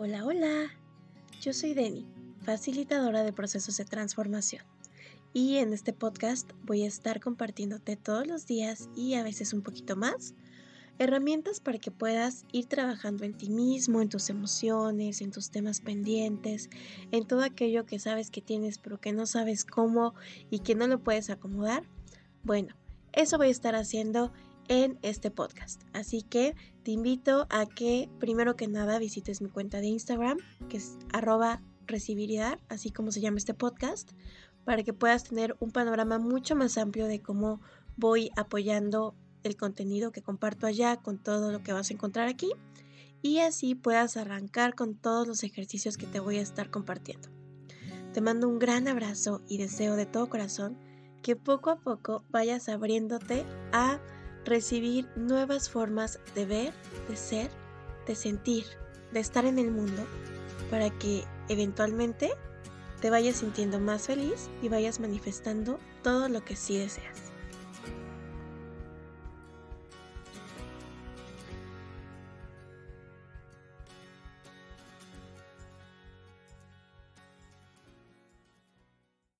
Hola, hola. Yo soy Deni, facilitadora de procesos de transformación. Y en este podcast voy a estar compartiéndote todos los días y a veces un poquito más herramientas para que puedas ir trabajando en ti mismo, en tus emociones, en tus temas pendientes, en todo aquello que sabes que tienes pero que no sabes cómo y que no lo puedes acomodar. Bueno, eso voy a estar haciendo en este podcast. Así que te invito a que primero que nada visites mi cuenta de Instagram, que es arroba recibirdar, así como se llama este podcast, para que puedas tener un panorama mucho más amplio de cómo voy apoyando el contenido que comparto allá con todo lo que vas a encontrar aquí y así puedas arrancar con todos los ejercicios que te voy a estar compartiendo. Te mando un gran abrazo y deseo de todo corazón que poco a poco vayas abriéndote a recibir nuevas formas de ver, de ser, de sentir, de estar en el mundo, para que eventualmente te vayas sintiendo más feliz y vayas manifestando todo lo que sí deseas.